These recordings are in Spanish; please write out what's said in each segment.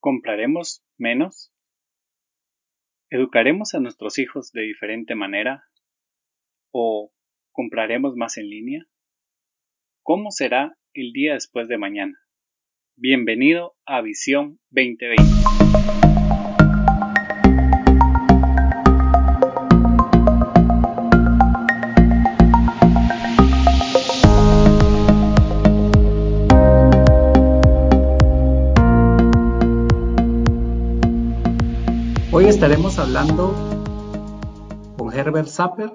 ¿Compraremos menos? ¿Educaremos a nuestros hijos de diferente manera? ¿O compraremos más en línea? ¿Cómo será el día después de mañana? Bienvenido a Visión 2020. Estaremos hablando con Herbert Zapper,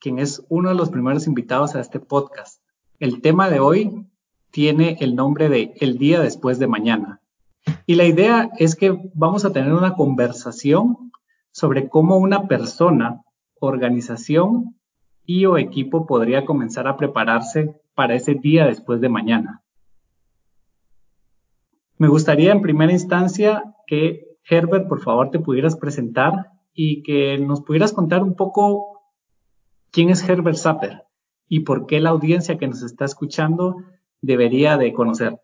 quien es uno de los primeros invitados a este podcast. El tema de hoy tiene el nombre de El día después de mañana. Y la idea es que vamos a tener una conversación sobre cómo una persona, organización y o equipo podría comenzar a prepararse para ese día después de mañana. Me gustaría en primera instancia que Herbert, por favor, te pudieras presentar y que nos pudieras contar un poco quién es Herbert Zapper y por qué la audiencia que nos está escuchando debería de conocerte.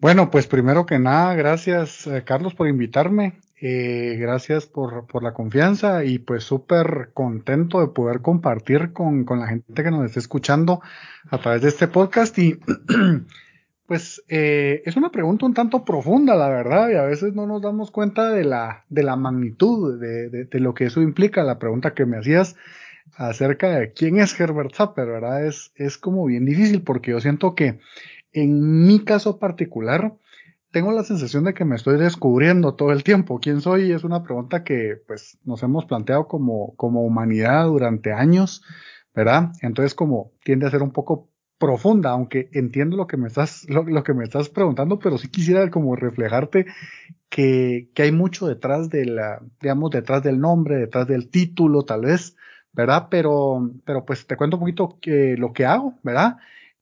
Bueno, pues primero que nada, gracias eh, Carlos por invitarme, eh, gracias por, por, la confianza y pues súper contento de poder compartir con, con, la gente que nos está escuchando a través de este podcast y Pues eh, es una pregunta un tanto profunda, la verdad, y a veces no nos damos cuenta de la, de la magnitud de, de, lo que eso implica. La pregunta que me hacías acerca de quién es Herbert Zapper, ¿verdad? Es, es como bien difícil porque yo siento que en mi caso particular tengo la sensación de que me estoy descubriendo todo el tiempo. ¿Quién soy? Es una pregunta que pues nos hemos planteado como, como humanidad durante años, ¿verdad? Entonces como tiende a ser un poco profunda, aunque entiendo lo que me estás, lo, que me estás preguntando, pero sí quisiera como reflejarte que, que, hay mucho detrás de la, digamos, detrás del nombre, detrás del título, tal vez, ¿verdad? Pero, pero pues te cuento un poquito que, lo que hago, ¿verdad?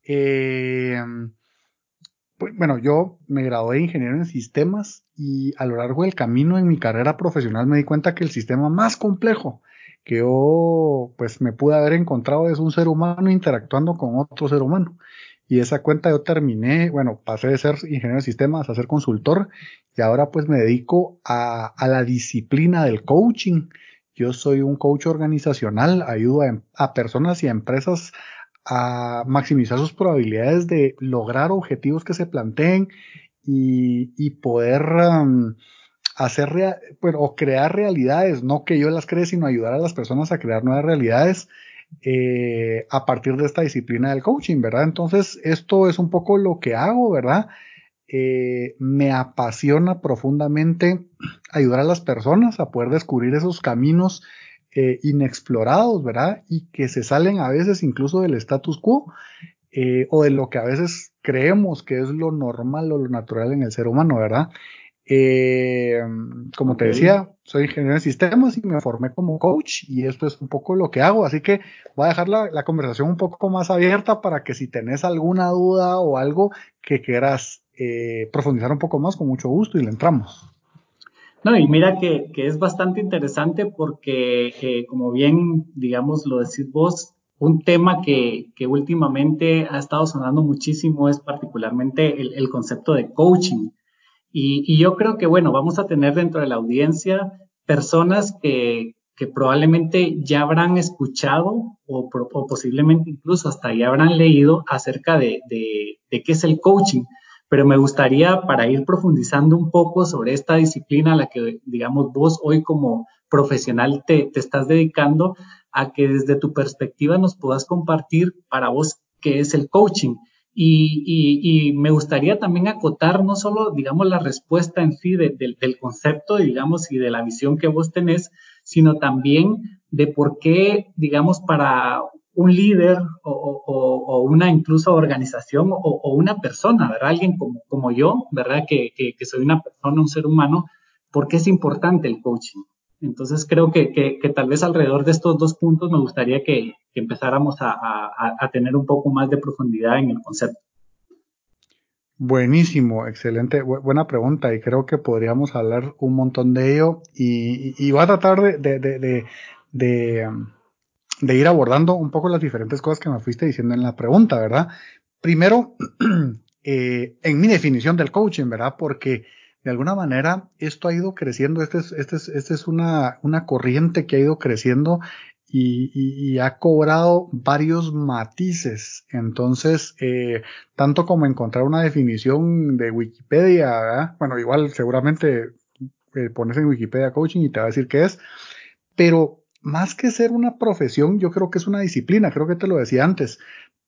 Eh, pues, bueno, yo me gradué de ingeniero en sistemas y a lo largo del camino en mi carrera profesional me di cuenta que el sistema más complejo que yo pues me pude haber encontrado es un ser humano interactuando con otro ser humano. Y esa cuenta yo terminé, bueno, pasé de ser ingeniero de sistemas a ser consultor y ahora pues me dedico a, a la disciplina del coaching. Yo soy un coach organizacional, ayudo a, a personas y a empresas a maximizar sus probabilidades de lograr objetivos que se planteen y, y poder hacer bueno, o crear realidades, no que yo las cree, sino ayudar a las personas a crear nuevas realidades eh, a partir de esta disciplina del coaching, ¿verdad? Entonces, esto es un poco lo que hago, ¿verdad? Eh, me apasiona profundamente ayudar a las personas a poder descubrir esos caminos eh, inexplorados, ¿verdad? Y que se salen a veces incluso del status quo o de lo que a veces creemos que es lo normal o lo natural en el ser humano, ¿verdad? Eh, como te decía, soy ingeniero en sistemas y me formé como coach y esto es un poco lo que hago, así que voy a dejar la, conversación un poco más abierta para que si tenés alguna duda o algo que quieras eh, profundizar un poco más, con mucho gusto y le entramos. No, y mira que, es bastante interesante porque, eh, como bien, digamos, lo decís vos, un tema que, que, últimamente ha estado sonando muchísimo es particularmente el, el concepto de coaching. Y, yo creo que, bueno, vamos a tener dentro de la audiencia personas que, probablemente ya habrán escuchado o, posiblemente incluso hasta ya habrán leído acerca de, de, qué es el coaching. Pero me gustaría, para ir profundizando un poco sobre esta disciplina a la que, digamos, vos hoy como profesional te, te estás dedicando, a que desde tu perspectiva nos puedas compartir para vos qué es el coaching y, me gustaría también acotar no solo, digamos, la respuesta en sí del concepto, digamos, y de la visión que vos tenés, sino también de por qué, digamos, para un líder o, una incluso organización o, una persona, ¿verdad? Alguien como, como yo, ¿verdad? Que, que, soy una persona, un ser humano, ¿por qué es importante el coaching? Entonces creo que, que, tal vez alrededor de estos dos puntos me gustaría que, empezáramos a, a, tener un poco más de profundidad en el concepto. Buenísimo, excelente, buena pregunta y creo que podríamos hablar un montón de ello y, y, voy a tratar de, de, de, de, um, ir abordando un poco las diferentes cosas que me fuiste diciendo en la pregunta, ¿verdad? Primero, eh, en mi definición del coaching, ¿verdad? Porque de alguna manera esto ha ido creciendo, esta es, este es, este es una, una corriente que ha ido creciendo y, ha cobrado varios matices. Entonces, eh, tanto como encontrar una definición de Wikipedia, bueno, igual seguramente eh, pones en Wikipedia coaching y te va a decir qué es, pero más que ser una profesión, yo creo que es una disciplina, creo que te lo decía antes,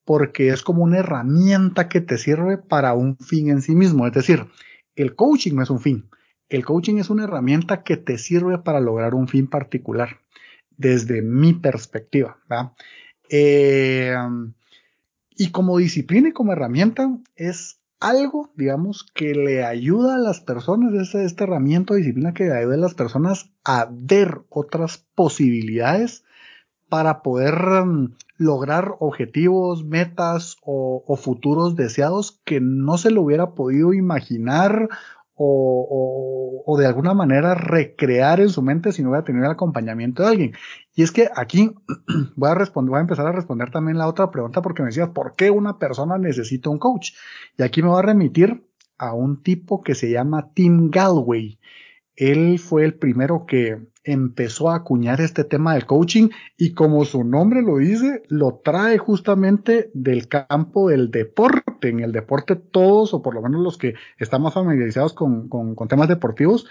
porque es como una herramienta que te sirve para un fin en sí mismo. Es decir, el coaching no es un fin, el coaching es una herramienta que te sirve para lograr un fin particular, desde mi perspectiva. Eh, y como disciplina y como herramienta es algo, digamos, que le ayuda a las personas, esta, esta herramienta disciplina que le ayuda a las personas a ver otras posibilidades para poder um, lograr objetivos, metas o, futuros deseados que no se lo hubiera podido imaginar o, o, de alguna manera recrear en su mente si no hubiera tenido el acompañamiento de alguien. Y es que aquí voy a responder, voy a empezar a responder también la otra pregunta porque me decías, ¿por qué una persona necesita un coach? Y aquí me voy a remitir a un tipo que se llama Tim Galway. Él fue el primero que empezó a acuñar este tema del coaching y como su nombre lo dice, lo trae justamente del campo del deporte. En el deporte todos, o por lo menos los que estamos familiarizados con, con, con temas deportivos,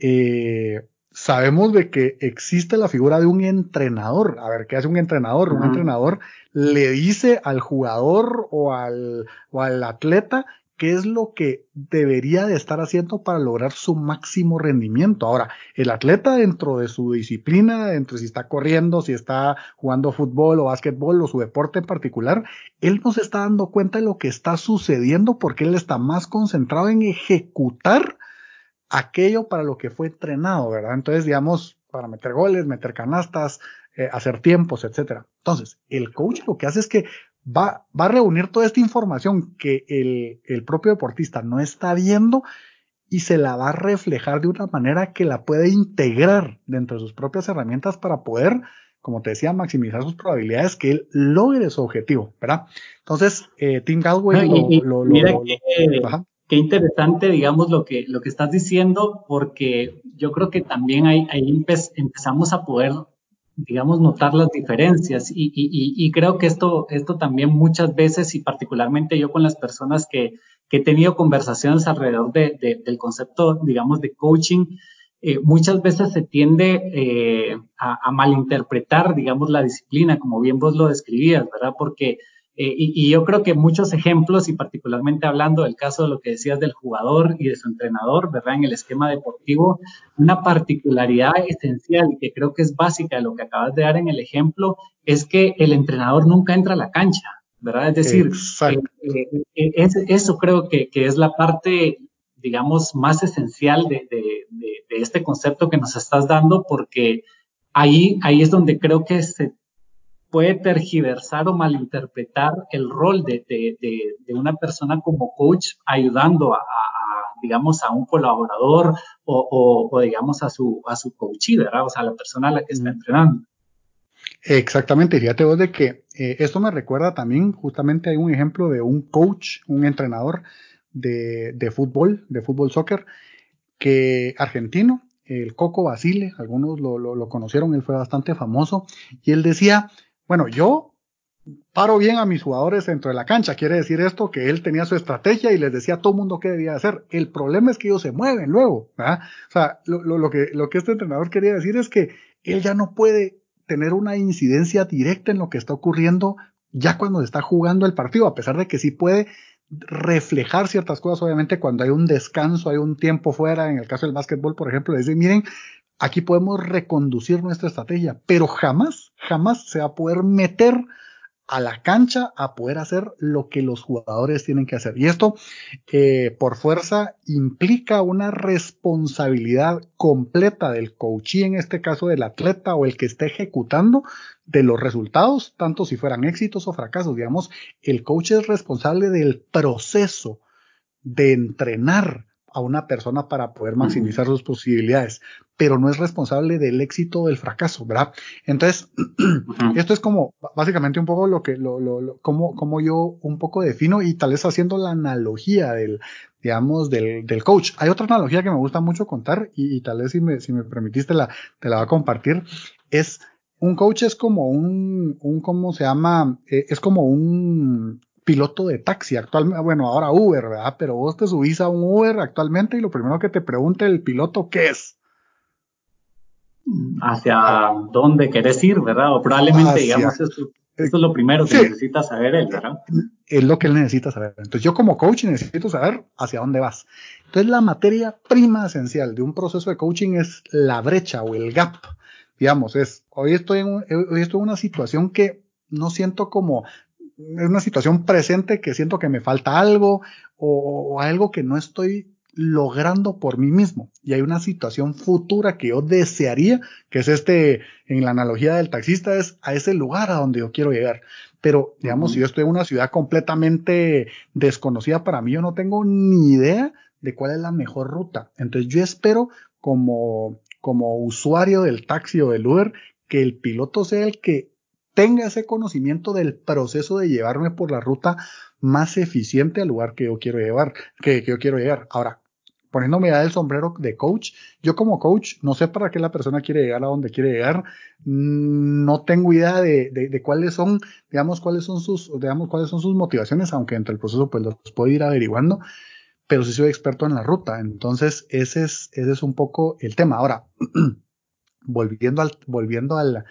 eh, sabemos de que existe la figura de un entrenador. A ver, ¿qué hace un entrenador? Un entrenador le dice al jugador o al, o al atleta qué es lo que debería de estar haciendo para lograr su máximo rendimiento. Ahora, el atleta dentro de su disciplina, dentro si está corriendo, si está jugando fútbol o básquetbol o su deporte en particular, él no se está dando cuenta de lo que está sucediendo porque él está más concentrado en ejecutar aquello para lo que fue entrenado, ¿verdad? Entonces, digamos, para meter goles, meter canastas, eh, hacer tiempos, etcétera. Entonces, el coach lo que hace es que va, va a reunir toda esta información que el, el propio deportista no está viendo y se la va a reflejar de una manera que la puede integrar dentro de sus propias herramientas para poder, como te decía, maximizar sus probabilidades que él logre su objetivo, ¿verdad? Entonces, eh, Tim Galway lo, mira que, qué interesante, digamos, lo que, lo que estás diciendo, porque yo creo que también ahí, ahí empezamos a poder digamos, notar las diferencias. Y, y, y, creo que esto, esto también muchas veces, y particularmente yo con las personas que, he tenido conversaciones alrededor de, de, del concepto, digamos, de coaching, eh, muchas veces se tiende eh, a, a, malinterpretar, digamos, la disciplina, como bien vos lo describías, ¿verdad? Porque eh, y, yo creo que muchos ejemplos, y particularmente hablando del caso de lo que decías del jugador y de su entrenador, ¿verdad? En el esquema deportivo, una particularidad esencial que creo que es básica de lo que acabas de dar en el ejemplo es que el entrenador nunca entra a la cancha, ¿verdad? Es decir, eh, eh, eso creo que, que, es la parte, digamos, más esencial de, de, de, de este concepto que nos estás dando, porque ahí, ahí es donde creo que se puede tergiversar o malinterpretar el rol de, de, de, una persona como coach ayudando a, digamos, a un colaborador o, o, digamos, a su, a su coach, ¿verdad? O sea, a la persona a la que está entrenando. Exactamente, fíjate vos de que eh, esto me recuerda también, justamente hay un ejemplo de un coach, un entrenador de, de fútbol, de fútbol soccer, que argentino, el Coco Basile, algunos lo, lo, lo, conocieron, él fue bastante famoso, y él decía, bueno, yo paro bien a mis jugadores dentro de la cancha. Quiere decir esto que él tenía su estrategia y les decía a todo mundo qué debía hacer. El problema es que ellos se mueven luego. O sea, lo, lo, que, lo que este entrenador quería decir es que él ya no puede tener una incidencia directa en lo que está ocurriendo ya cuando está jugando el partido, a pesar de que sí puede reflejar ciertas cosas, obviamente cuando hay un descanso, hay un tiempo fuera, en el caso del básquetbol, por ejemplo, le dicen, miren, aquí podemos reconducir nuestra estrategia, pero jamás, jamás se va a poder meter a la cancha a poder hacer lo que los jugadores tienen que hacer. Y esto, eh, por fuerza, implica una responsabilidad completa del coach y en este caso del atleta o el que esté ejecutando de los resultados, tanto si fueran éxitos o fracasos. Digamos, el coach es responsable del proceso de entrenar a una persona para poder maximizar sus posibilidades, pero no es responsable del éxito o del fracaso, ¿verdad? Entonces, esto es como básicamente un poco lo que, lo, lo, como, como yo un poco defino y tal vez haciendo la analogía del, digamos, del, del coach. Hay otra analogía que me gusta mucho contar y, tal vez si me, si me permitiste la, te la voy a compartir, es un coach es como un, un ¿cómo se llama? Eh, es como un, piloto de taxi actualmente, bueno, ahora Uber, ¿verdad? Pero vos te subís a un Uber actualmente y lo primero que te pregunta el piloto, ¿qué es? Hacia dónde querés ir, ¿verdad? O probablemente, digamos, eso, es lo primero que necesita saber él, ¿verdad? Es lo que él necesita saber. Entonces, yo como coach necesito saber hacia dónde vas. Entonces, la materia prima esencial de un proceso de coaching es la brecha o el gap. Digamos, es, hoy estoy en, hoy estoy en una situación que no siento como es una situación presente que siento que me falta algo o, algo que no estoy logrando por mí mismo. Y hay una situación futura que yo desearía, que es este, en la analogía del taxista, es a ese lugar a donde yo quiero llegar. Pero, digamos, si yo estoy en una ciudad completamente desconocida para mí, yo no tengo ni idea de cuál es la mejor ruta. Entonces yo espero como, como usuario del taxi o del Uber que el piloto sea el que tenga ese conocimiento del proceso de llevarme por la ruta más eficiente al lugar que yo quiero llevar, que, yo quiero llegar. Ahora, poniéndome ya el sombrero de coach, yo como coach no sé para qué la persona quiere llegar a donde quiere llegar, mm, no tengo idea de, cuáles son, digamos, cuáles son sus, digamos, cuáles son sus motivaciones, aunque entre el proceso pues los puedo ir averiguando, pero sí soy experto en la ruta, entonces ese es, ese es un poco el tema. Ahora, volviendo al, volviendo al,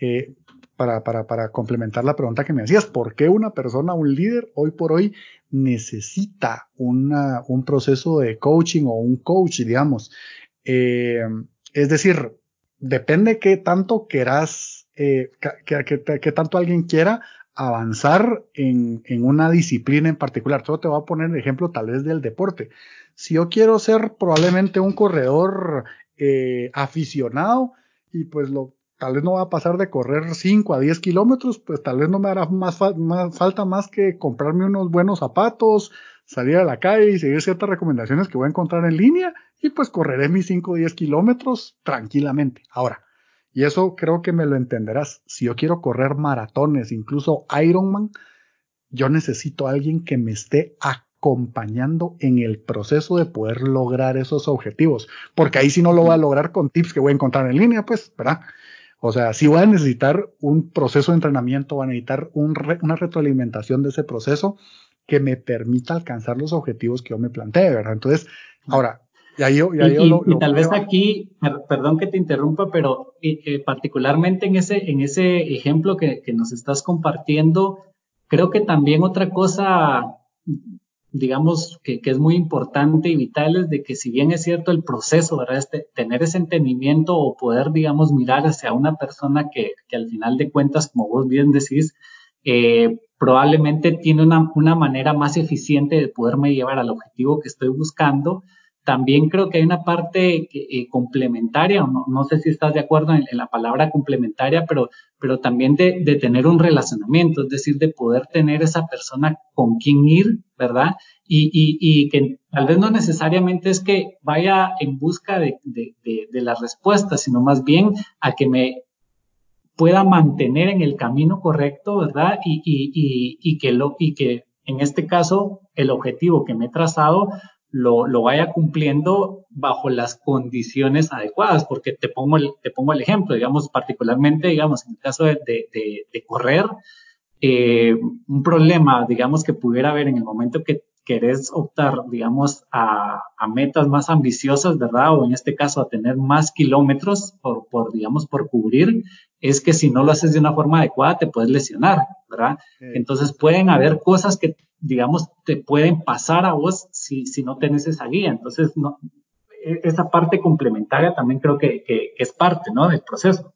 eh, para, para, para complementar la pregunta que me hacías, ¿por qué una persona, un líder, hoy por hoy necesita una, un proceso de coaching o un coach, digamos? Eh, es decir, depende qué tanto querás, eh, que, tanto alguien quiera avanzar en, en, una disciplina en particular. Solo te voy a poner el ejemplo tal vez del deporte. Si yo quiero ser probablemente un corredor eh, aficionado y pues lo tal vez no va a pasar de correr 5 a 10 kilómetros, pues tal vez no me hará más, falta más que comprarme unos buenos zapatos, salir a la calle y seguir ciertas recomendaciones que voy a encontrar en línea y pues correré mis 5 o 10 kilómetros tranquilamente. Ahora, y eso creo que me lo entenderás, si yo quiero correr maratones, incluso Ironman, yo necesito a alguien que me esté acompañando en el proceso de poder lograr esos objetivos, porque ahí sí no lo voy a lograr con tips que voy a encontrar en línea, pues, ¿verdad? O sea, si voy a necesitar un proceso de entrenamiento, voy a necesitar una retroalimentación de ese proceso que me permita alcanzar los objetivos que yo me planteé, ¿verdad? Entonces, ahora, ya yo, ya y, yo y, tal vez aquí, perdón que te interrumpa, pero eh, particularmente en ese, en ese ejemplo que, que nos estás compartiendo, creo que también otra cosa digamos, que, es muy importante y vital es de que si bien es cierto el proceso, ¿verdad? Este, tener ese entendimiento o poder, digamos, mirar hacia una persona que, que al final de cuentas, como vos bien decís, eh, probablemente tiene una, una manera más eficiente de poderme llevar al objetivo que estoy buscando, también creo que hay una parte eh, complementaria, no, no, sé si estás de acuerdo en, la palabra complementaria, pero, pero también de, tener un relacionamiento, es decir, de poder tener esa persona con quien ir, ¿verdad? Y, y, que tal vez no necesariamente es que vaya en busca de, de, de la respuesta, sino más bien a que me pueda mantener en el camino correcto, ¿verdad? Y, y, y, que lo, y que en este caso el objetivo que me he trazado lo, vaya cumpliendo bajo las condiciones adecuadas, porque te pongo el, te pongo el ejemplo, digamos, particularmente, digamos, en el caso de, correr, eh, un problema, digamos, que pudiera haber en el momento que querés optar, digamos, a, a, metas más ambiciosas, ¿verdad? O en este caso a tener más kilómetros por, por, digamos, por cubrir, es que si no lo haces de una forma adecuada te puedes lesionar, ¿verdad? Entonces pueden haber cosas que digamos, te pueden pasar a vos si, si no tenés esa guía. Entonces, no, e, esa parte complementaria también creo que, que, es parte, ¿no? Del proceso.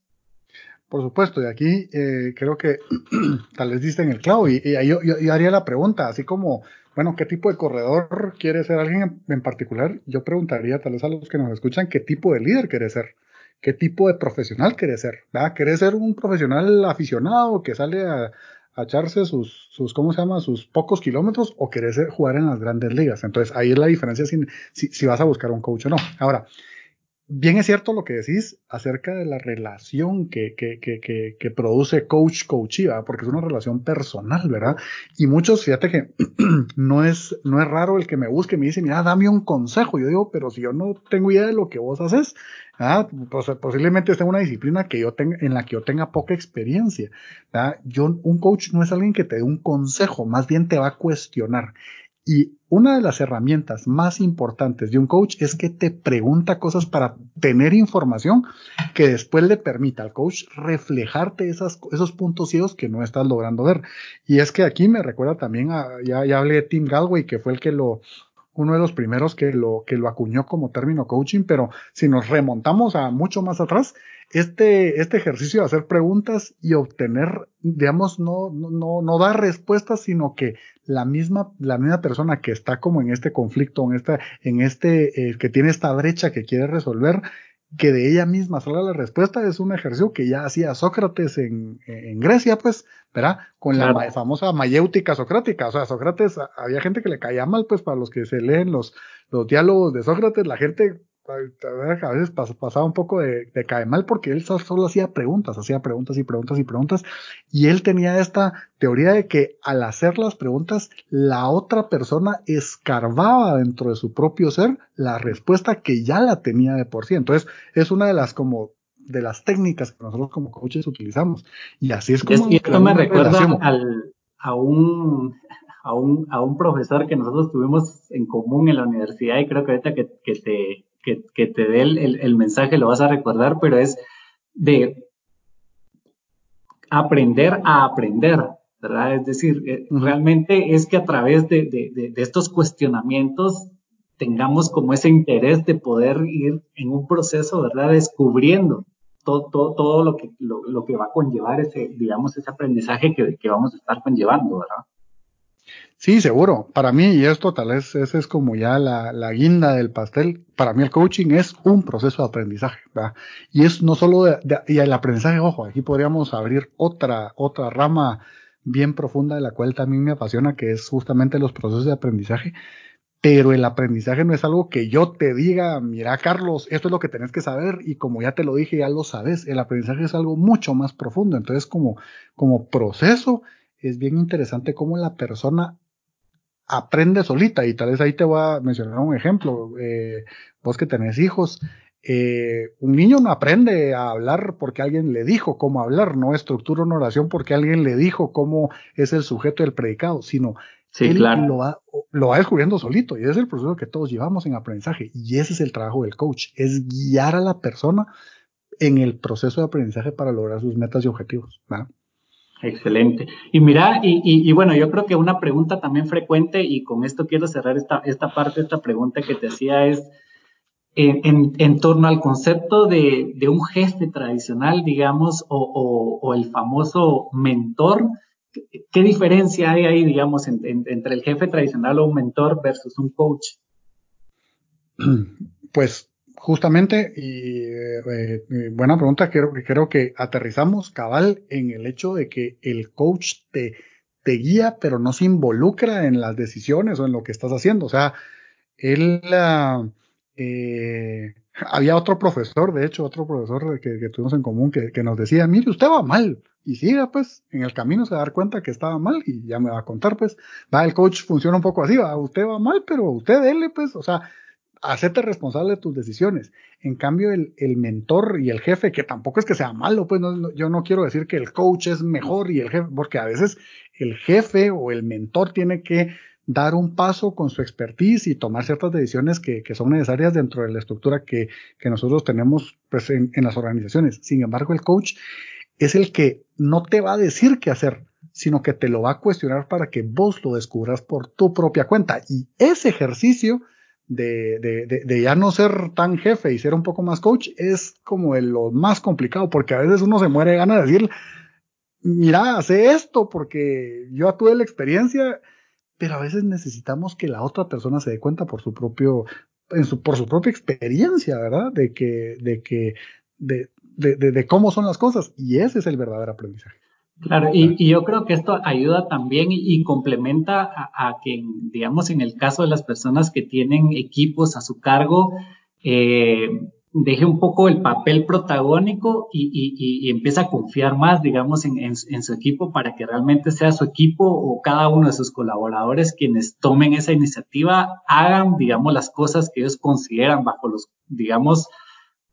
Por supuesto, y aquí eh, creo que tal vez diste en el clavo y, yo, yo, haría la pregunta, así como, bueno, ¿qué tipo de corredor quiere ser alguien en, particular? Yo preguntaría tal vez a los que nos escuchan, ¿qué tipo de líder quiere ser? ¿Qué tipo de profesional quiere ser? ¿Quiere ser un profesional aficionado que sale a, a echarse sus, sus, ¿cómo se llama? Sus pocos kilómetros o querés jugar en las grandes ligas. Entonces ahí es la diferencia si, si, si vas a buscar un coach o no. Ahora, bien es cierto lo que decís acerca de la relación que, que, que, que, produce coach-coachee, porque es una relación personal, ¿verdad? Y muchos, fíjate que no es, no es raro el que me busque y me dice, mira, dame un consejo. Yo digo, pero si yo no tengo idea de lo que vos haces, ¿verdad? Pues, posiblemente esté una disciplina que yo tenga, en la que yo tenga poca experiencia. ¿verdad? Yo, un coach no es alguien que te dé un consejo, más bien te va a cuestionar. Y una de las herramientas más importantes de un coach es que te pregunta cosas para tener información que después le permita al coach reflejarte esas, esos puntos ciegos que no estás logrando ver. Y es que aquí me recuerda también a, ya, ya hablé de Tim Galway, que fue el que lo, uno de los primeros que lo, que lo acuñó como término coaching, pero si nos remontamos a mucho más atrás, este, este ejercicio de hacer preguntas y obtener, digamos, no, no, no dar respuestas, sino que la misma, la misma persona que está como en este conflicto, en esta, en este, eh, que tiene esta brecha que quiere resolver, que de ella misma salga la respuesta, es un ejercicio que ya hacía Sócrates en, en Grecia, pues, ¿verdad? Con la famosa mayéutica socrática. O sea, Sócrates, había gente que le caía mal, pues, para los que se leen los, los diálogos de Sócrates, la gente a veces pasaba un poco de, de cae mal porque él solo hacía preguntas, hacía preguntas y preguntas y preguntas. Y él tenía esta teoría de que al hacer las preguntas, la otra persona escarbaba dentro de su propio ser la respuesta que ya la tenía de por sí. Entonces, es una de las como de las técnicas que nosotros como coaches utilizamos. Y así es como... esto me recuerda al, a un a un, a un profesor que nosotros tuvimos en común en la universidad y creo que ahorita que, que te, que, te dé el, mensaje, lo vas a recordar, pero es de aprender a aprender, ¿verdad? Es decir, eh, realmente es que a través de, estos cuestionamientos tengamos como ese interés de poder ir en un proceso, ¿verdad? Descubriendo todo, todo, todo lo, que, lo, que va a conllevar ese, digamos, ese aprendizaje que, que vamos a estar conllevando, ¿verdad? Sí, seguro. Para mí, y esto tal vez ese es como ya la, la, guinda del pastel, para mí el coaching es un proceso de aprendizaje, ¿verdad? Y es no solo de, y el aprendizaje, ojo, aquí podríamos abrir otra, otra rama bien profunda de la cual también me apasiona, que es justamente los procesos de aprendizaje. Pero el aprendizaje no es algo que yo te diga, mira Carlos, esto es lo que tenés que saber y como ya te lo dije, ya lo sabes. El aprendizaje es algo mucho más profundo. Entonces, como, como proceso, es bien interesante cómo la persona aprende solita y tal vez ahí te voy a mencionar un ejemplo. Eh, vos que tenés hijos, eh, un niño no aprende a hablar porque alguien le dijo cómo hablar, no estructura una oración porque alguien le dijo cómo es el sujeto del predicado, sino él lo, va, lo va descubriendo solito y ese es el proceso que todos llevamos en aprendizaje y ese es el trabajo del coach, es guiar a la persona en el proceso de aprendizaje para lograr sus metas y objetivos. ¿verdad? Excelente. Y mira, y, bueno, yo creo que una pregunta también frecuente, y con esto quiero cerrar esta, esta parte, esta pregunta que te hacía es en, en, torno al concepto de, de, un jefe tradicional, digamos, o, o, el famoso mentor. ¿Qué diferencia hay ahí, digamos, entre el jefe tradicional o un mentor versus un coach? Pues Justamente, y eh, eh, buena pregunta, creo, creo que aterrizamos cabal en el hecho de que el coach te, te guía, pero no se involucra en las decisiones o en lo que estás haciendo. O sea, él, ah, eh, había otro profesor, de hecho, otro profesor que, tuvimos en común que, que, nos decía, mire, usted va mal. Y siga, pues, en el camino se va a dar cuenta que estaba mal y ya me va a contar, pues, va, el coach funciona un poco así, va, usted va mal, pero usted dele, pues, o sea, hacerte responsable de tus decisiones. En cambio, el, el, mentor y el jefe, que tampoco es que sea malo, pues yo no quiero decir que el coach es mejor y el jefe, porque a veces el jefe o el mentor tiene que dar un paso con su expertise y tomar ciertas decisiones que, que son necesarias dentro de la estructura que, que nosotros tenemos pues, en, en las organizaciones. Sin embargo, el coach es el que no te va a decir qué hacer, sino que te lo va a cuestionar para que vos lo descubras por tu propia cuenta. Y ese ejercicio de, de, de, ya no ser tan jefe y ser un poco más coach es como lo más complicado, porque a veces uno se muere de ganas de decir, mira, hace esto porque yo tuve la experiencia, pero a veces necesitamos que la otra persona se dé cuenta por su propio, en su, por su propia experiencia, ¿verdad? De que, de que, de, de, de, cómo son las cosas. Y ese es el verdadero aprendizaje. Claro, y, yo creo que esto ayuda también y, complementa a, que, digamos, en el caso de las personas que tienen equipos a su cargo, eh, deje un poco el papel protagónico y, empieza a confiar más, digamos, en, su equipo para que realmente sea su equipo o cada uno de sus colaboradores quienes tomen esa iniciativa, hagan, digamos, las cosas que ellos consideran bajo los, digamos,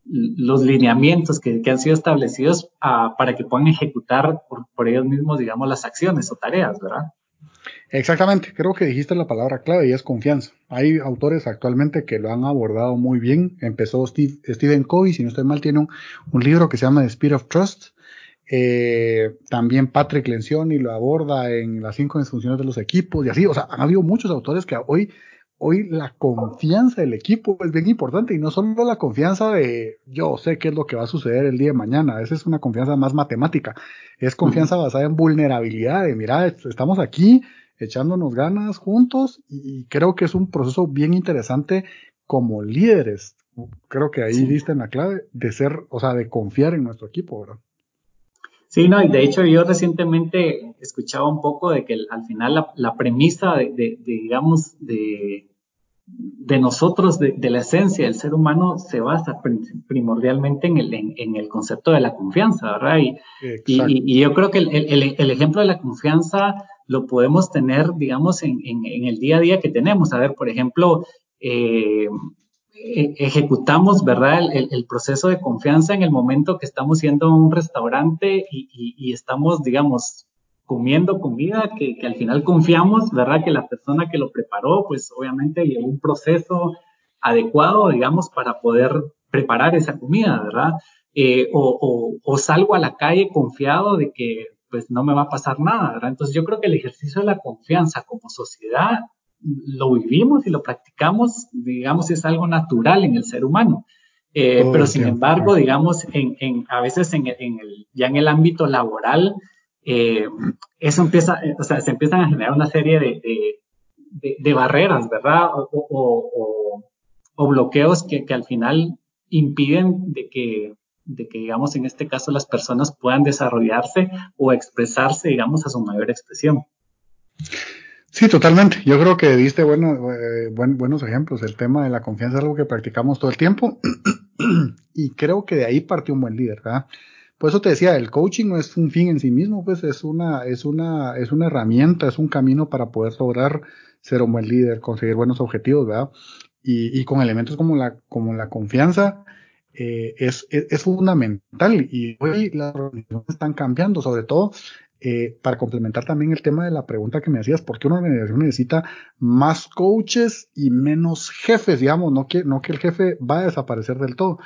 los lineamientos que, han sido establecidos ah, para que puedan ejecutar por, ellos mismos, digamos, las acciones o tareas, ¿verdad? Exactamente, creo que dijiste la palabra clave y es confianza. Hay autores actualmente que lo han abordado muy bien. Empezó Stephen Covey, si no estoy mal, tiene un, libro que se llama The Spirit of Trust. Eh, también Patrick Lencioni lo aborda en las cinco funciones de los equipos y así. O sea, han habido muchos autores que hoy hoy la confianza del equipo es bien importante y no solo la confianza de yo sé qué es lo que va a suceder el día de mañana, esa es una confianza más matemática, es confianza basada en vulnerabilidad, de mira, estamos aquí echándonos ganas juntos y creo que es un proceso bien interesante como líderes. Creo que ahí diste en la clave de ser, o sea, de confiar en nuestro equipo, ¿verdad? Sí, no, y de hecho yo recientemente escuchaba un poco de que al final la, premisa de, digamos, de, de nosotros, de, la esencia del ser humano, se basa primordialmente en el, en, el concepto de la confianza, ¿verdad? Y, y, yo creo que el, el, el, ejemplo de la confianza lo podemos tener, digamos, en, en, el día a día que tenemos. A ver, por ejemplo, eh, ejecutamos, ¿verdad? El, proceso de confianza en el momento que estamos yendo a un restaurante y, estamos, digamos, comiendo comida que, al final confiamos, ¿verdad? Que la persona que lo preparó, pues obviamente llevó un proceso adecuado, digamos, para poder preparar esa comida, ¿verdad? Eh, o, salgo a la calle confiado de que pues no me va a pasar nada, ¿verdad? Entonces yo creo que el ejercicio de la confianza como sociedad lo vivimos y lo practicamos, digamos, es algo natural en el ser humano. Eh, pero sin embargo, digamos, en, a veces en el, ya en el ámbito laboral, eh, eso empieza, o sea, se empiezan a generar una serie de, barreras, ¿verdad? O, bloqueos que, que, al final impiden de que, de que, digamos, en este caso las personas puedan desarrollarse o expresarse, digamos, a su mayor expresión. Sí, totalmente. Yo creo que diste bueno, eh, buenos ejemplos. El tema de la confianza es algo que practicamos todo el tiempo y creo que de ahí parte un buen líder, ¿verdad? Por eso te decía, el coaching no es un fin en sí mismo, pues es una, es una, es una herramienta, es un camino para poder lograr ser un buen líder, conseguir buenos objetivos, ¿verdad? Y, y con elementos como la, como la confianza, eh, es, es, es, fundamental y hoy las organizaciones están cambiando, sobre todo eh, para complementar también el tema de la pregunta que me hacías, ¿por qué una organización necesita más coaches y menos jefes? Digamos, no que, no que el jefe va a desaparecer del todo,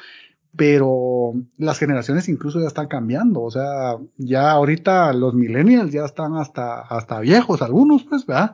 pero las generaciones incluso ya están cambiando, o sea, ya ahorita los millennials ya están hasta, hasta viejos, algunos, pues, ¿verdad?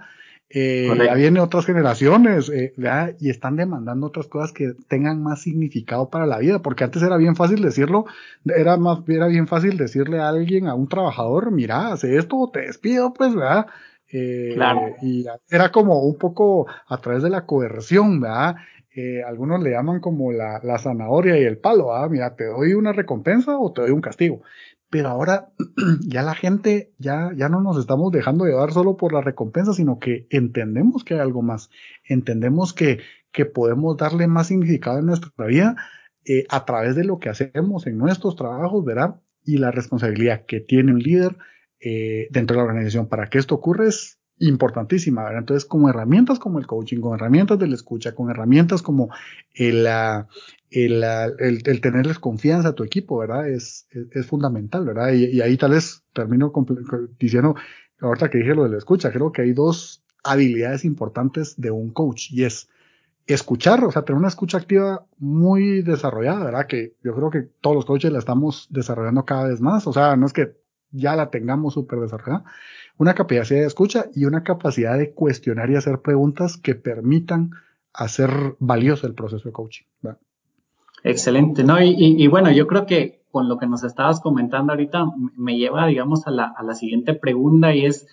Eh, ya vienen otras generaciones eh, y están demandando otras cosas que tengan más significado para la vida, porque antes era bien fácil decirlo, era más, era bien fácil decirle a alguien, a un trabajador, mira, hace esto o te despido, pues, ¿verdad? Eh, claro. Y era como un poco a través de la coerción, ¿verdad? Eh, algunos le llaman como la, la zanahoria y el palo. Mira, te doy una recompensa o te doy un castigo pero ahora ya la gente, ya, ya no nos estamos dejando llevar solo por la recompensa, sino que entendemos que hay algo más, entendemos que, que podemos darle más significado en nuestra vida eh, a través de lo que hacemos en nuestros trabajos, ¿verdad? Y la responsabilidad que tiene un líder eh, dentro de la organización para que esto ocurra es importantísima, ¿verdad? Entonces, con herramientas como el coaching, con herramientas de la escucha, con herramientas como el, el, el, tenerles confianza a tu equipo, ¿verdad? Es, es, fundamental, ¿verdad? Y, ahí tal vez termino diciendo, ahorita que dije lo de la escucha, creo que hay dos habilidades importantes de un coach y es escuchar, o sea, tener una escucha activa muy desarrollada, ¿verdad? Que yo creo que todos los coaches la estamos desarrollando cada vez más, o sea, no es que ya la tengamos súper desarrollada, una capacidad de escucha y una capacidad de cuestionar y hacer preguntas que permitan hacer valioso el proceso de coaching. Excelente, ¿no? Y, bueno, yo creo que con lo que nos estabas comentando ahorita me lleva, digamos, a la, a la siguiente pregunta y es,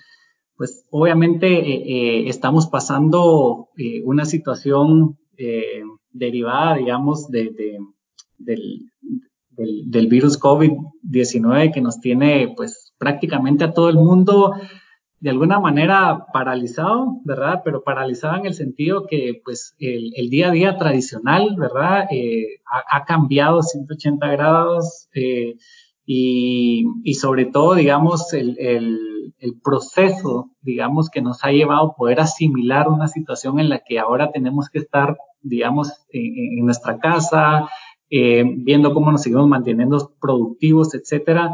pues obviamente eh, eh, estamos pasando eh, una situación derivada, digamos, de, del, del, virus COVID-19 que nos tiene, pues, prácticamente a todo el mundo de alguna manera paralizado, ¿verdad? Pero paralizado en el sentido que pues el, día a día tradicional, ¿verdad? Eh, ha, cambiado 180 grados eh, y, sobre todo, digamos, el, el, proceso, digamos, que nos ha llevado a poder asimilar una situación en la que ahora tenemos que estar, digamos, en nuestra casa, eh, viendo cómo nos seguimos manteniendo productivos, etcétera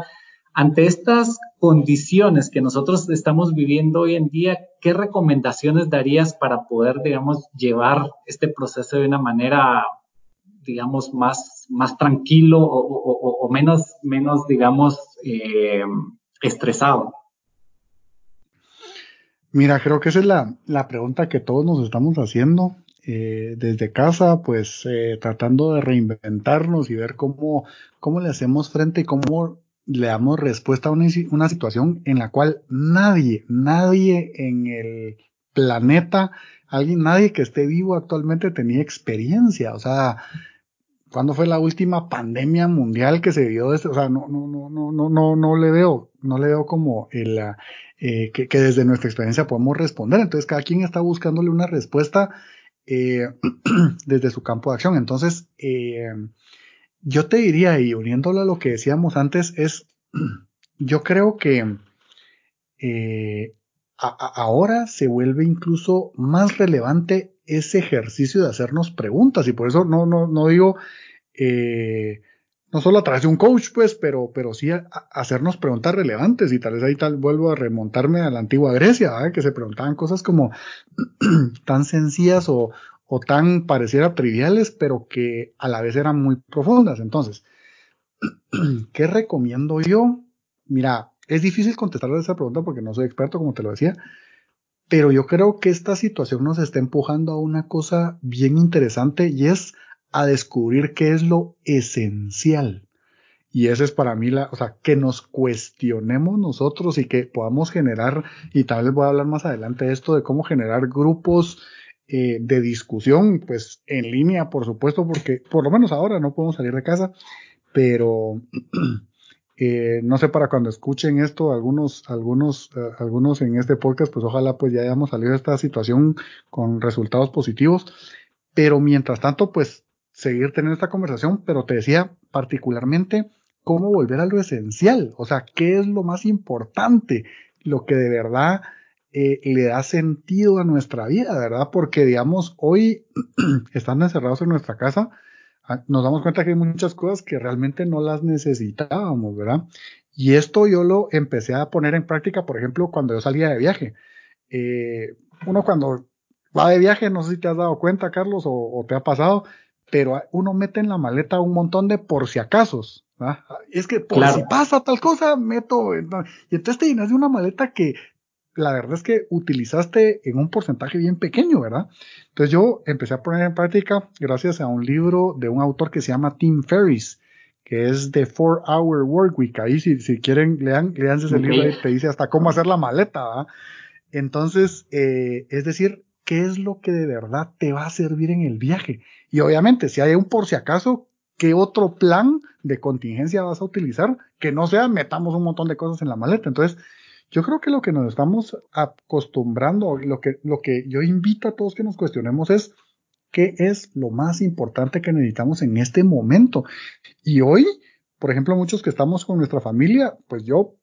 ante estas condiciones que nosotros estamos viviendo hoy en día, ¿qué recomendaciones darías para poder, digamos, llevar este proceso de una manera, digamos, más, más tranquilo o, menos, menos, digamos, eh, estresado? Mira, creo que esa es la, la pregunta que todos nos estamos haciendo. Eh, desde casa, pues eh, tratando de reinventarnos y ver cómo, cómo le hacemos frente y cómo le damos respuesta a una, una, situación en la cual nadie, nadie en el planeta, alguien, nadie que esté vivo actualmente tenía experiencia. O sea, ¿cuándo fue la última pandemia mundial que se vio? Este? O sea, no, no, no, no, no, no, no le veo, no le veo como el, eh, que, que, desde nuestra experiencia podemos responder. Entonces, cada quien está buscándole una respuesta eh, desde su campo de acción. Entonces, eh, yo te diría, y uniéndolo a lo que decíamos antes, es, yo creo que eh, ahora se vuelve incluso más relevante ese ejercicio de hacernos preguntas, y por eso no, no, no digo, eh, no solo a través de un coach, pues, pero, pero sí hacernos preguntas relevantes, y tal vez ahí tal vuelvo a remontarme a la antigua Grecia, que se preguntaban cosas como tan sencillas o, o tan pareciera triviales, pero que a la vez eran muy profundas. Entonces, ¿qué recomiendo yo? Mira, es difícil contestar esa pregunta porque no soy experto, como te lo decía, pero yo creo que esta situación nos está empujando a una cosa bien interesante y es a descubrir qué es lo esencial. Y ese es para mí la, o sea, que nos cuestionemos nosotros y que podamos generar, y tal vez voy a hablar más adelante de esto, de cómo generar grupos eh, de discusión, pues en línea, por supuesto, porque por lo menos ahora no podemos salir de casa, pero eh, no sé para cuando escuchen esto, algunos, algunos, eh, algunos en este podcast, pues ojalá pues ya hayamos salido de esta situación con resultados positivos, pero mientras tanto, pues seguir teniendo esta conversación, pero te decía particularmente cómo volver a lo esencial, o sea, qué es lo más importante, lo que de verdad eh, le da sentido a nuestra vida, ¿verdad? Porque, digamos, hoy estando encerrados en nuestra casa, ah, nos damos cuenta que hay muchas cosas que realmente no las necesitábamos, ¿verdad? Y esto yo lo empecé a poner en práctica, por ejemplo, cuando yo salía de viaje. Eh, uno cuando va de viaje, no sé si te has dado cuenta, Carlos, o, te ha pasado, pero uno mete en la maleta un montón de por si acasos. Es que por si pasa tal cosa, meto. Y entonces te llenas de una maleta que la verdad es que utilizaste en un porcentaje bien pequeño, ¿verdad? Entonces yo empecé a poner en práctica gracias a un libro de un autor que se llama Tim Ferriss, que es The Four Hour Work Week. Ahí si, si quieren, lean, lean ese libro y te dice hasta cómo hacer la maleta, ¿verdad? Entonces, eh, es decir, ¿qué es lo que de verdad te va a servir en el viaje? Y obviamente, si hay un por si acaso, ¿qué otro plan de contingencia vas a utilizar? Que no sea metamos un montón de cosas en la maleta. Entonces, yo creo que lo que nos estamos acostumbrando, lo que, lo que yo invito a todos que nos cuestionemos es qué es lo más importante que necesitamos en este momento. Y hoy, por ejemplo, muchos que estamos con nuestra familia, pues yo,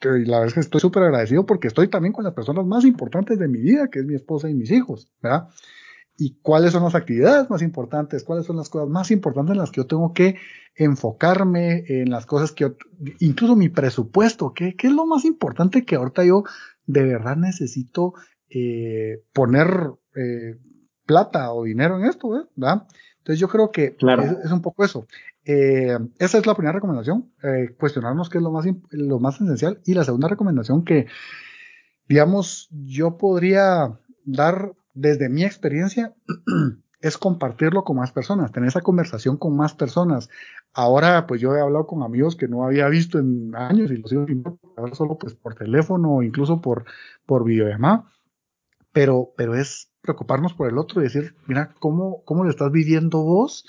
la verdad es que estoy súper agradecido porque estoy también con las personas más importantes de mi vida, que es mi esposa y mis hijos, ¿verdad? y cuáles son las actividades más importantes, cuáles son las cosas más importantes en las que yo tengo que enfocarme, en las cosas que yo, incluso mi presupuesto, ¿qué, es lo más importante que ahorita yo de verdad necesito eh, poner eh, plata o dinero en esto, ¿verdad? Entonces yo creo que es, un poco eso. Eh, esa es la primera recomendación, cuestionarnos qué es lo más, lo más esencial. Y la segunda recomendación que, digamos, yo podría dar desde mi experiencia, es compartirlo con más personas, tener esa conversación con más personas. Ahora, pues yo he hablado con amigos que no había visto en años y los sigo viendo solo pues por teléfono o incluso por, por videollamada. Pero, pero es preocuparnos por el otro y decir, mira, ¿cómo, cómo lo estás viviendo vos?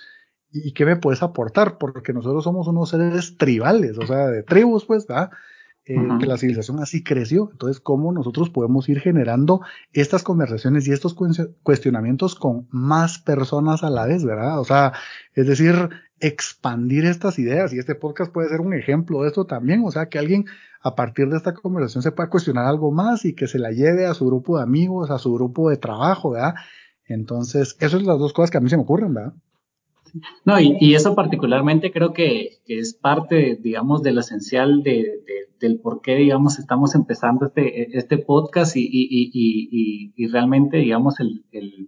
¿Y qué me puedes aportar? Porque nosotros somos unos seres tribales, o sea, de tribus, pues, ¿verdad? Eh, que la civilización así creció. Entonces, ¿cómo nosotros podemos ir generando estas conversaciones y estos cuestionamientos con más personas a la vez, verdad? O sea, es decir, expandir estas ideas y este podcast puede ser un ejemplo de esto también. O sea, que alguien a partir de esta conversación se pueda cuestionar algo más y que se la lleve a su grupo de amigos, a su grupo de trabajo, ¿verdad? Entonces, esas son las dos cosas que a mí se me ocurren, ¿verdad? No, y, eso particularmente creo que, es parte, digamos, de lo esencial de, del por qué, digamos, estamos empezando este, este podcast y, y realmente, digamos, el,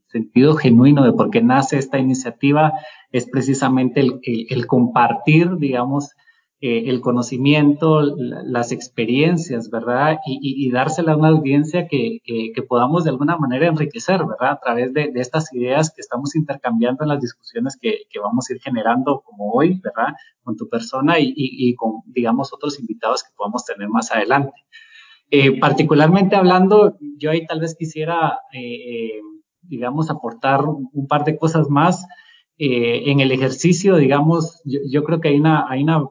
sentido genuino de por qué nace esta iniciativa es precisamente el, el compartir, digamos, eh, el conocimiento, las experiencias, ¿verdad? Y, dársela a una audiencia que, podamos de alguna manera enriquecer, ¿verdad? A través de, estas ideas que estamos intercambiando en las discusiones que, vamos a ir generando como hoy, ¿verdad? Con tu persona y, con, digamos, otros invitados que podamos tener más adelante. Eh, particularmente hablando, yo ahí tal vez quisiera, eh, digamos, aportar un par de cosas más. en el ejercicio, digamos, yo, yo creo que hay una, hay una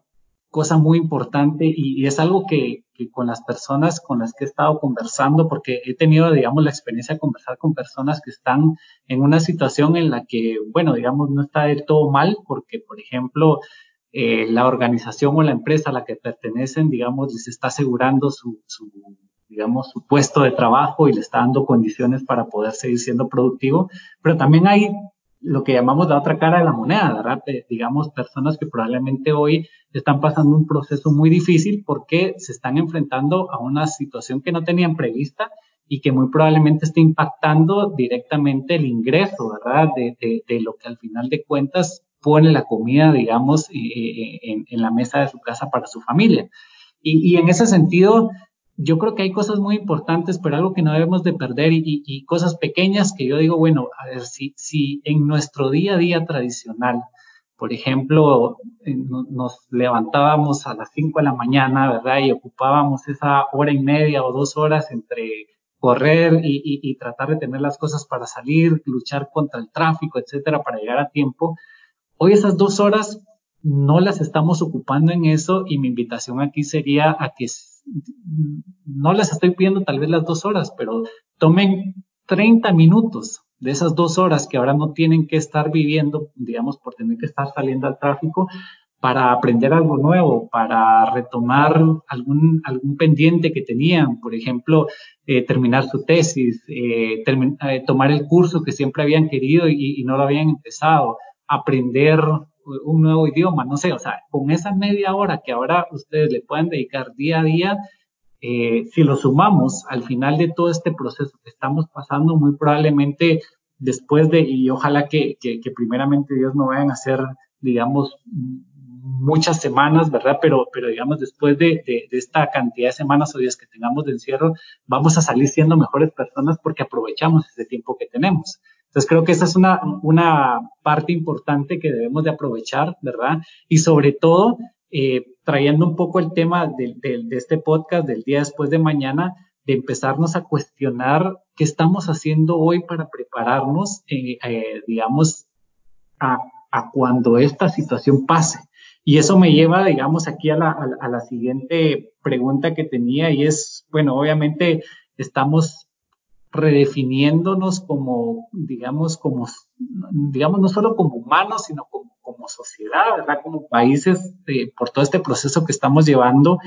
cosa muy importante y, es algo que, con las personas con las que he estado conversando, porque he tenido, digamos, la experiencia de conversar con personas que están en una situación en la que, bueno, digamos, no está del todo mal, porque, por ejemplo, eh, la organización o la empresa a la que pertenecen, digamos, les está asegurando su, su, digamos, su puesto de trabajo y le está dando condiciones para poder seguir siendo productivo, pero también hay lo que llamamos la otra cara de la moneda, ¿verdad? digamos, personas que probablemente hoy están pasando un proceso muy difícil porque se están enfrentando a una situación que no tenían prevista y que muy probablemente esté impactando directamente el ingreso, ¿verdad? De, de, lo que al final de cuentas pone la comida, digamos, eh, eh, en, en, la mesa de su casa para su familia. Y, y en ese sentido, yo creo que hay cosas muy importantes, pero algo que no debemos de perder y, cosas pequeñas que yo digo, bueno, a ver, si, si en nuestro día a día tradicional, por ejemplo, eh, nos levantábamos a las 5 de la mañana, ¿verdad? Y ocupábamos esa hora y media o dos horas entre correr y, y tratar de tener las cosas para salir, luchar contra el tráfico, etcétera, para llegar a tiempo. Hoy esas dos horas no las estamos ocupando en eso y mi invitación aquí sería a que no les estoy pidiendo tal vez las dos horas, pero tomen 30 minutos de esas dos horas que ahora no tienen que estar viviendo, digamos, por tener que estar saliendo al tráfico, para aprender algo nuevo, para retomar algún, algún pendiente que tenían, por ejemplo, eh, terminar su tesis, eh, eh, tomar el curso que siempre habían querido y, y no lo habían empezado, aprender un nuevo idioma, no sé, o sea, con esa media hora que ahora ustedes le pueden dedicar día a día, eh, si lo sumamos al final de todo este proceso que estamos pasando, muy probablemente después de, y ojalá que, que, primeramente Dios no vayan a ser, digamos, muchas semanas, ¿verdad? Pero, pero digamos, después de, de, de, esta cantidad de semanas o días que tengamos de encierro, vamos a salir siendo mejores personas porque aprovechamos ese tiempo que tenemos. Entonces creo que esa es una, una parte importante que debemos de aprovechar, ¿verdad? Y sobre todo, eh, trayendo un poco el tema de, de, este podcast del día después de mañana, de empezarnos a cuestionar qué estamos haciendo hoy para prepararnos, eh, eh, digamos, a, a, cuando esta situación pase. Y eso me lleva, digamos, aquí a la, a la siguiente pregunta que tenía y es, bueno, obviamente estamos redefiniéndonos como, digamos, como, digamos, no solo como humanos, sino como, sociedad, ¿verdad? Como países eh, por todo este proceso que estamos llevando.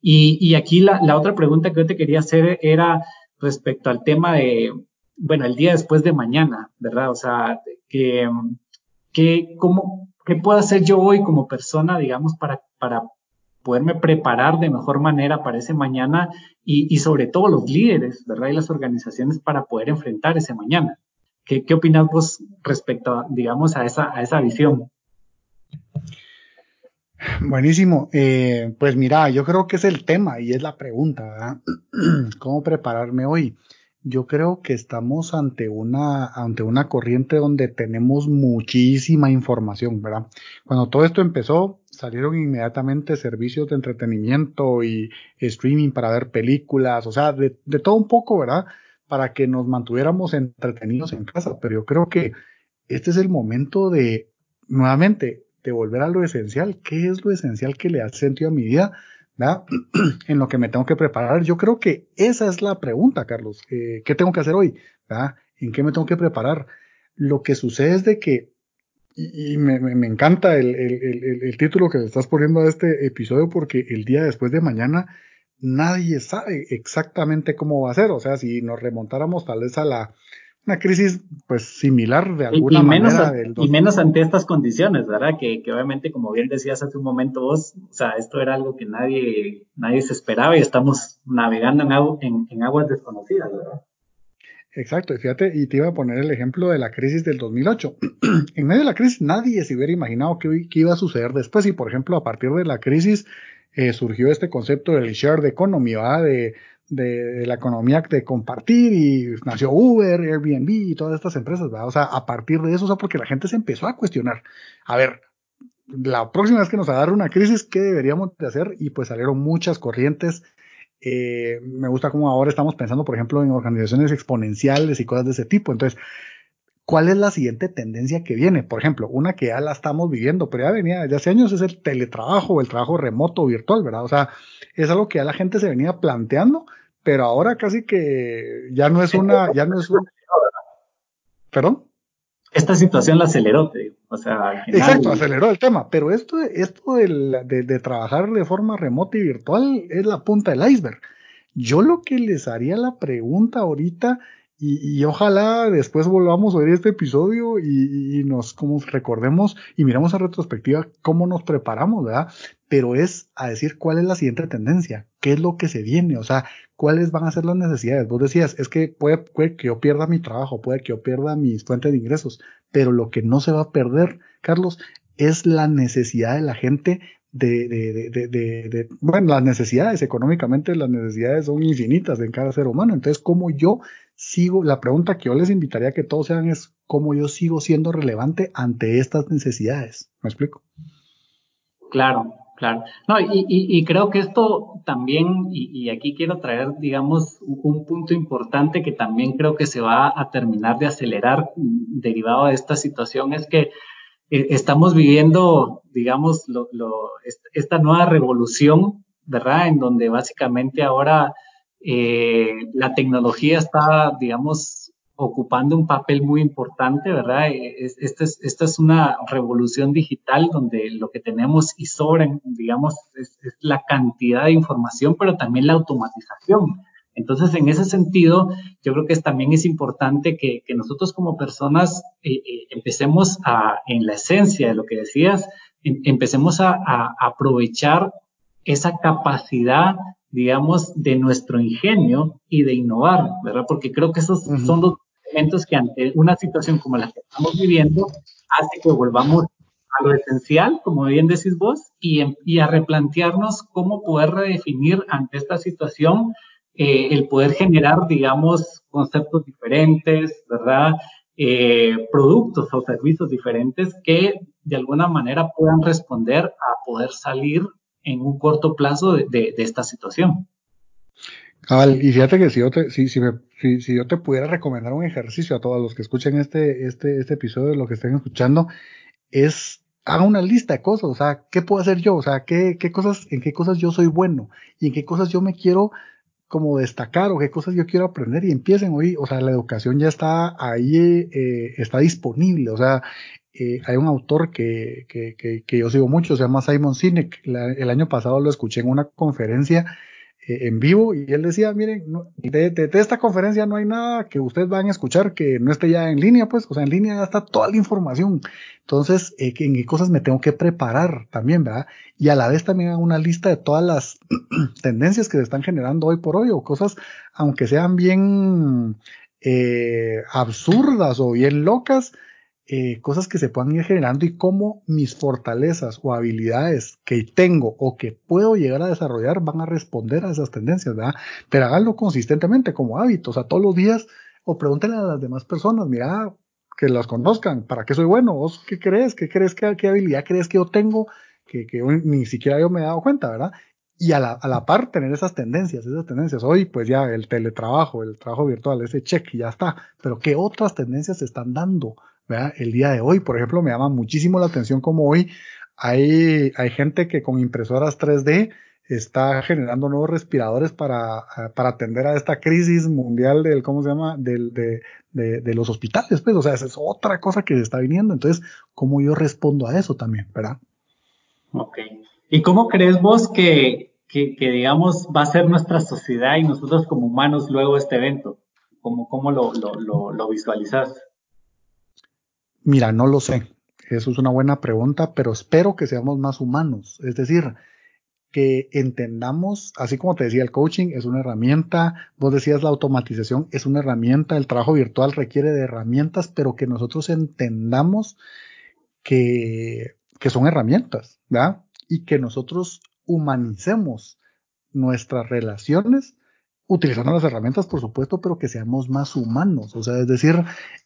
Y, y aquí la, la, otra pregunta que yo te quería hacer era respecto al tema de, bueno, el día después de mañana, ¿verdad? O sea, que, que cómo, ¿qué puedo hacer yo hoy como persona, digamos, para, para poderme preparar de mejor manera para ese mañana y, sobre todo los líderes, ¿verdad? Y las organizaciones para poder enfrentar ese mañana. ¿Qué, qué opinas vos respecto, digamos, a esa, a esa visión? Buenísimo. Eh, pues mira, yo creo que es el tema y es la pregunta, ¿verdad? ¿Cómo prepararme hoy? Yo creo que estamos ante una, ante una corriente donde tenemos muchísima información, ¿verdad? Cuando todo esto empezó, salieron inmediatamente servicios de entretenimiento y streaming para ver películas, o sea, de, de todo un poco, ¿verdad? Para que nos mantuviéramos entretenidos en casa. Pero yo creo que este es el momento de, nuevamente, de volver a lo esencial. ¿Qué es lo esencial que le ha sentido a mi vida? en lo que me tengo que preparar. Yo creo que esa es la pregunta, Carlos. Eh, ¿Qué tengo que hacer hoy? ¿En qué me tengo que preparar? Lo que sucede es de que, y, me, me, encanta el, el, el, título que le estás poniendo a este episodio porque el día después de mañana nadie sabe exactamente cómo va a ser. O sea, si nos remontáramos tal vez a la una crisis pues similar de alguna y, menos manera. y menos ante estas condiciones, ¿verdad? Que, que, obviamente, como bien decías hace un momento vos, o sea, esto era algo que nadie, nadie se esperaba y estamos navegando en, en, aguas desconocidas, ¿verdad? Exacto, y fíjate, y te iba a poner el ejemplo de la crisis del 2008. en medio de la crisis nadie se hubiera imaginado qué, qué iba a suceder después y, por ejemplo, a partir de la crisis eh, surgió este concepto del shared economy, ¿verdad? De, de, la economía de compartir y nació Uber, Airbnb y todas estas empresas, ¿verdad? O sea, a partir de eso, o sea, porque la gente se empezó a cuestionar, a ver, la próxima vez que nos agarre una crisis, ¿qué deberíamos de hacer? Y pues salieron muchas corrientes. Eh, me gusta cómo ahora estamos pensando, por ejemplo, en organizaciones exponenciales y cosas de ese tipo. Entonces, ¿cuál es la siguiente tendencia que viene? Por ejemplo, una que ya la estamos viviendo, pero ya venía desde hace años, es el teletrabajo, el trabajo remoto virtual, ¿verdad? O sea, es algo que ya la gente se venía planteando pero ahora casi que ya no es una, ya no es un... ¿Perdón? Esta situación la aceleró, te digo. O sea, Exacto, aceleró el tema, pero esto, esto de, de, trabajar de forma remota y virtual es la punta del iceberg. Yo lo que les haría la pregunta ahorita, y, y ojalá después volvamos a oír este episodio y, y, nos como recordemos y miramos a retrospectiva cómo nos preparamos, ¿verdad? Pero es a decir cuál es la siguiente tendencia, qué es lo que se viene, o sea, cuáles van a ser las necesidades. Vos decías, es que puede, que yo pierda mi trabajo, puede que yo pierda mis fuentes de ingresos, pero lo que no se va a perder, Carlos, es la necesidad de la gente de, de, de, de, bueno, las necesidades económicamente, las necesidades son infinitas en cada ser humano. Entonces, ¿cómo yo sigo? La pregunta que yo les invitaría a que todos sean es, ¿cómo yo sigo siendo relevante ante estas necesidades? ¿Me explico? Claro, Claro, no, y, y, creo que esto también, y, aquí quiero traer, digamos, un punto importante que también creo que se va a terminar de acelerar derivado de esta situación, es que eh, estamos viviendo, digamos, lo, lo, esta nueva revolución, ¿verdad? En donde básicamente ahora eh, la tecnología está, digamos, ocupando un papel muy importante, ¿verdad? Esta es, esta es una revolución digital donde lo que tenemos y sobran, digamos, es, la cantidad de información, pero también la automatización. Entonces, en ese sentido, yo creo que también es importante que, nosotros como personas eh, eh, empecemos a, en la esencia de lo que decías, em, empecemos a, aprovechar esa capacidad digamos, de nuestro ingenio y de innovar, ¿verdad? Porque creo que esos son los elementos que ante una situación como la que estamos viviendo hace que volvamos a lo esencial, como bien decís vos, y, y a replantearnos cómo poder redefinir ante esta situación eh, el poder generar, digamos, conceptos diferentes, ¿verdad? Eh, productos o servicios diferentes que de alguna manera puedan responder a poder salir en un corto plazo de, de, de esta situación. Y fíjate que si yo te, si, si, me, si, si, yo te pudiera recomendar un ejercicio a todos los que escuchen este, este, este episodio, lo que estén escuchando, es haga una lista de cosas, o sea, ¿qué puedo hacer yo? O sea, ¿qué, qué cosas, en qué cosas yo soy bueno y en qué cosas yo me quiero como destacar o qué cosas yo quiero aprender y empiecen hoy, o sea, la educación ya está ahí, eh, está disponible, o sea, hay un autor que, que, que, yo sigo mucho, se llama Simon Sinek, el año pasado lo escuché en una conferencia eh, en vivo y él decía, miren, de, esta conferencia no hay nada que ustedes van a escuchar que no esté ya en línea, pues, o sea, en línea ya está toda la información. Entonces, eh, en qué cosas me tengo que preparar también, ¿verdad? Y a la vez también una lista de todas las tendencias que se están generando hoy por hoy o cosas, aunque sean bien eh, absurdas o bien locas, eh, cosas que se puedan ir generando y cómo mis fortalezas o habilidades que tengo o que puedo llegar a desarrollar van a responder a esas tendencias, ¿verdad? Pero háganlo consistentemente como hábito, o sea, todos los días o pregúntenle a las demás personas, mira, que las conozcan, ¿para qué soy bueno? ¿Vos qué crees? ¿Qué crees que qué habilidad crees que yo tengo? Que, que ni siquiera yo me he dado cuenta, ¿verdad? Y a la, a la par tener esas tendencias, esas tendencias. Hoy, pues ya el teletrabajo, el trabajo virtual, ese check, ya está. Pero ¿qué otras tendencias se están dando? El día de hoy. Por ejemplo, me llama muchísimo la atención como hoy hay, hay gente que con impresoras 3D está generando nuevos respiradores para, para atender a esta crisis mundial del, ¿cómo se llama? Del, de, de, de, los hospitales, pues, o sea, esa es otra cosa que está viniendo. Entonces, ¿cómo yo respondo a eso también, verdad? Ok. ¿Y cómo crees vos que, que, que digamos, va a ser nuestra sociedad y nosotros como humanos luego este evento? ¿Cómo, cómo lo, lo, lo, lo visualizas? Mira, no lo sé. Eso es una buena pregunta, pero espero que seamos más humanos. Es decir, que entendamos, así como te decía, el coaching es una herramienta, vos decías la automatización es una herramienta, el trabajo virtual requiere de herramientas, pero que nosotros entendamos que, que son herramientas, ¿verdad? Y que nosotros humanicemos nuestras relaciones utilizando las herramientas, por supuesto, pero que seamos más humanos, o sea, es decir,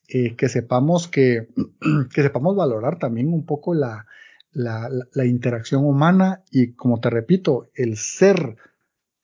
eh, que sepamos que, que sepamos valorar también un poco la, la, interacción humana y, como te repito, el ser,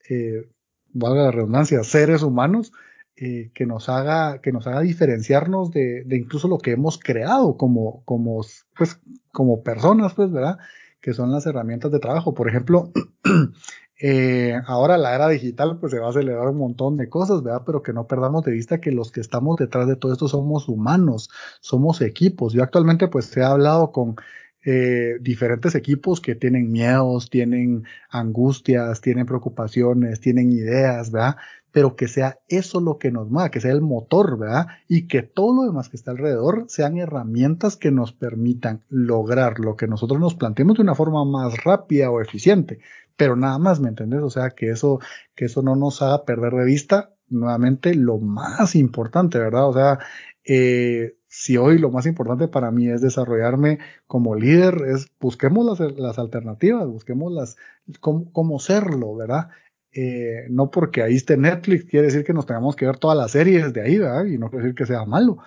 eh, valga la redundancia, seres humanos, eh, que nos haga, que nos haga diferenciarnos de, de, incluso lo que hemos creado como, como, pues, como personas, pues, ¿verdad? Que son las herramientas de trabajo. Por ejemplo, eh, ahora la era digital, pues se va a acelerar un montón de cosas, ¿verdad? Pero que no perdamos de vista que los que estamos detrás de todo esto somos humanos, somos equipos. Yo actualmente, pues, he hablado con eh, diferentes equipos que tienen miedos, tienen angustias, tienen preocupaciones, tienen ideas, ¿verdad? Pero que sea eso lo que nos mueva, que sea el motor, ¿verdad? Y que todo lo demás que está alrededor sean herramientas que nos permitan lograr lo que nosotros nos planteemos de una forma más rápida o eficiente. Pero nada más, ¿me entendés? O sea, que eso, que eso no nos haga perder de vista nuevamente lo más importante, ¿verdad? O sea, eh, si hoy lo más importante para mí es desarrollarme como líder, es busquemos las, las alternativas, busquemos las, cómo, cómo serlo, ¿verdad? Eh, no porque ahí esté Netflix quiere decir que nos tengamos que ver todas las series de ahí, ¿verdad? Y no quiere decir que sea malo,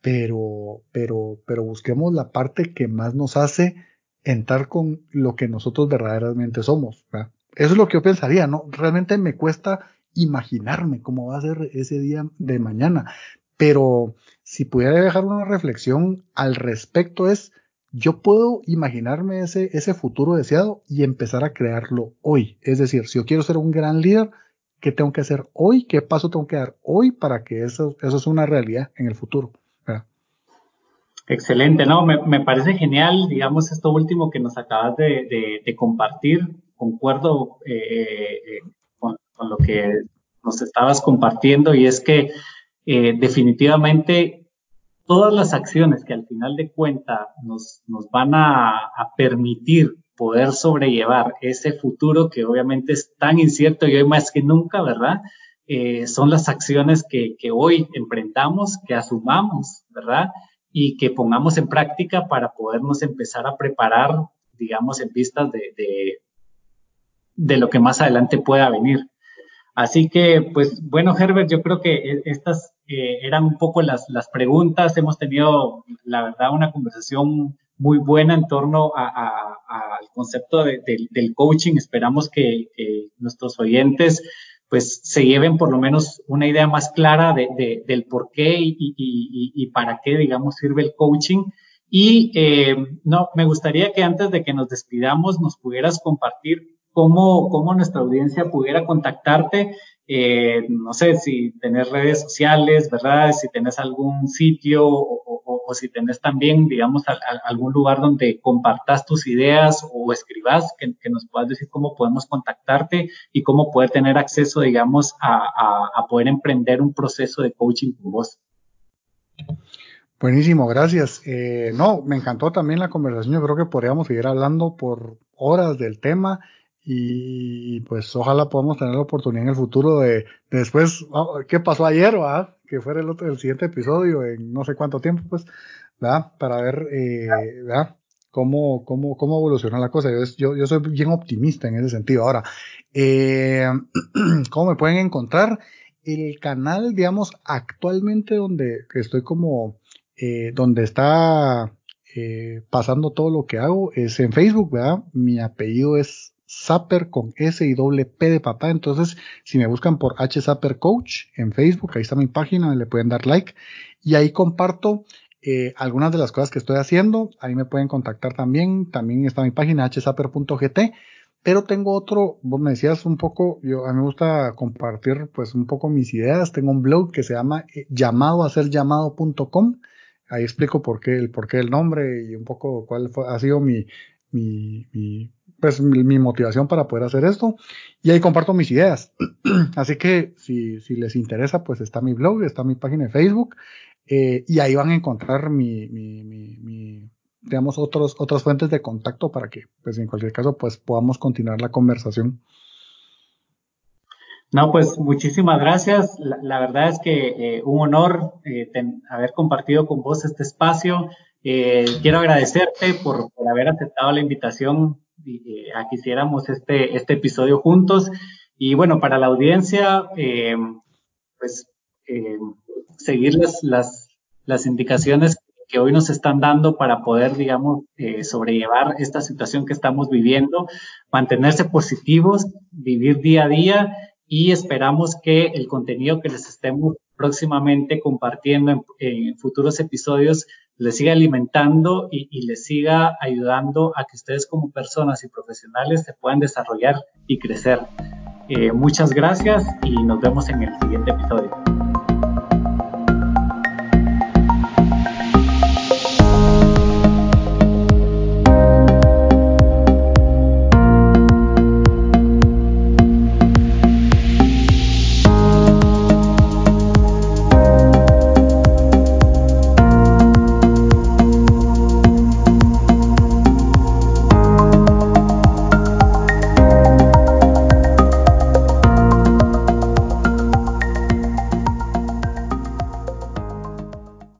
pero, pero, pero busquemos la parte que más nos hace entrar con lo que nosotros verdaderamente somos. Eso es lo que yo pensaría, ¿no? Realmente me cuesta imaginarme cómo va a ser ese día de mañana, pero si pudiera dejar una reflexión al respecto es, yo puedo imaginarme ese, ese futuro deseado y empezar a crearlo hoy. Es decir, si yo quiero ser un gran líder, ¿qué tengo que hacer hoy? ¿Qué paso tengo que dar hoy para que eso, eso sea una realidad en el futuro? Excelente, no, me, me, parece genial, digamos, esto último que nos acabas de, de, compartir. Concuerdo eh, eh, con, lo que nos estabas compartiendo y es que eh, definitivamente todas las acciones que al final de cuenta nos, nos van a, permitir poder sobrellevar ese futuro que obviamente es tan incierto y hoy más que nunca, ¿verdad? Son las acciones que, que, hoy emprendamos, que asumamos, ¿verdad? Y que pongamos en práctica para podernos empezar a preparar, digamos, en vistas de, de, lo que más adelante pueda venir. Así que, pues bueno, Herbert, yo creo que e, estas eh, eran un poco las, las preguntas. Hemos tenido, la verdad, una conversación muy buena en torno al concepto de, de, del coaching. Esperamos que, nuestros oyentes pues se lleven por lo menos una idea más clara de, del por qué y, y, y, y, para qué, digamos, sirve el coaching. Y eh, no, me gustaría que antes de que nos despidamos nos pudieras compartir cómo, cómo nuestra audiencia pudiera contactarte. Eh, no sé si tenés redes sociales, ¿verdad? Si tenés algún sitio o, si tenés también, digamos, algún lugar donde compartas tus ideas o escribas, que, nos puedas decir cómo podemos contactarte y cómo poder tener acceso, digamos, a, a poder emprender un proceso de coaching con vos. Buenísimo, gracias. Eh, no, me encantó también la conversación. Yo creo que podríamos seguir hablando por horas del tema y pues ojalá podamos tener la oportunidad en el futuro de, de después, oh, ¿qué pasó ayer, va? Que fuera el otro, el siguiente episodio en no sé cuánto tiempo, pues, ¿verdad? Para ver, eh, ¿verdad? Cómo, cómo, cómo evoluciona la cosa. Yo, yo, yo soy bien optimista en ese sentido. Ahora, eh, ¿cómo me pueden encontrar? El canal, digamos, actualmente donde estoy como, eh, donde está eh, pasando todo lo que hago es en Facebook, ¿verdad? Mi apellido es Zapper con S y doble P de papá. Entonces, si me buscan por H Zapper Coach en Facebook, ahí está mi página, le pueden dar like. Y ahí comparto eh, algunas de las cosas que estoy haciendo. Ahí me pueden contactar también. También está mi página hzapper.gt. pero tengo otro, vos me decías un poco, yo a mí me gusta compartir pues un poco mis ideas, tengo un blog que se llama eh, llamado a ser llamado.com, ahí explico por qué, el por qué el nombre y un poco cuál ha sido mi, mi, mi pues mi, motivación para poder hacer esto y ahí comparto mis ideas. Así que si, si les interesa, pues está mi blog, está mi página de Facebook eh, y ahí van a encontrar mi, digamos, otros, otras fuentes de contacto para que, pues en cualquier caso, pues podamos continuar la conversación. No, pues muchísimas gracias. La, verdad es que eh, un honor eh, haber compartido con vos este espacio. Quiero agradecerte por, por, haber aceptado la invitación que hiciéramos este, este episodio juntos. Y bueno, para la audiencia, pues seguir las, las, las indicaciones que hoy nos están dando para poder, digamos, eh, sobrellevar esta situación que estamos viviendo, mantenerse positivos, vivir día a día y esperamos que el contenido que les estemos próximamente compartiendo en, futuros episodios les siga alimentando y, les siga ayudando a que ustedes como personas y profesionales se puedan desarrollar y crecer. Eh, muchas gracias y nos vemos en el siguiente episodio.